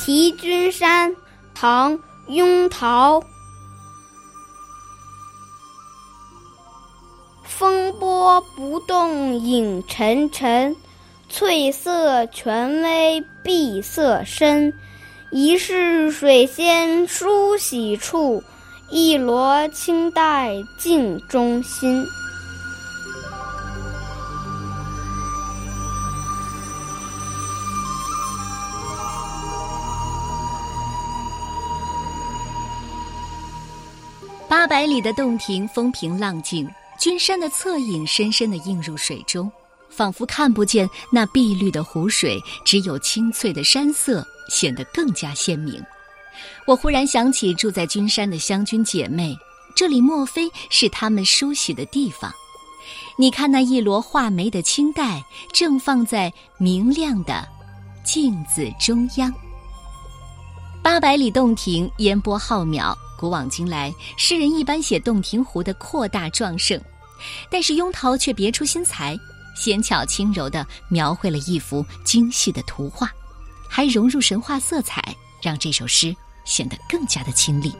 题君山，唐·雍陶。风波不动影沉沉，翠色泉微碧色深。疑是水仙梳洗处，一罗青黛镜中心。八百里的洞庭风平浪静，君山的侧影深深的映入水中，仿佛看不见那碧绿的湖水，只有青翠的山色显得更加鲜明。我忽然想起住在君山的湘君姐妹，这里莫非是她们梳洗的地方？你看那一摞画眉的青黛，正放在明亮的镜子中央。八百里洞庭，烟波浩渺。古往今来，诗人一般写洞庭湖的扩大壮盛，但是雍陶却别出心裁，纤巧轻柔地描绘了一幅精细的图画，还融入神话色彩，让这首诗显得更加的清丽。《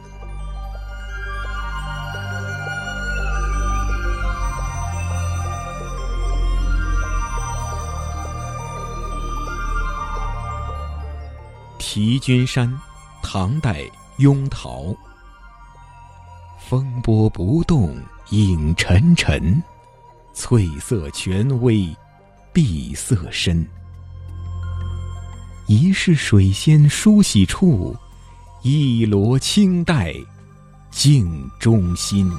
题君山》，唐代，雍陶。风波不动影沉沉，翠色泉微碧色深。疑是水仙梳洗处，一罗青黛镜中心。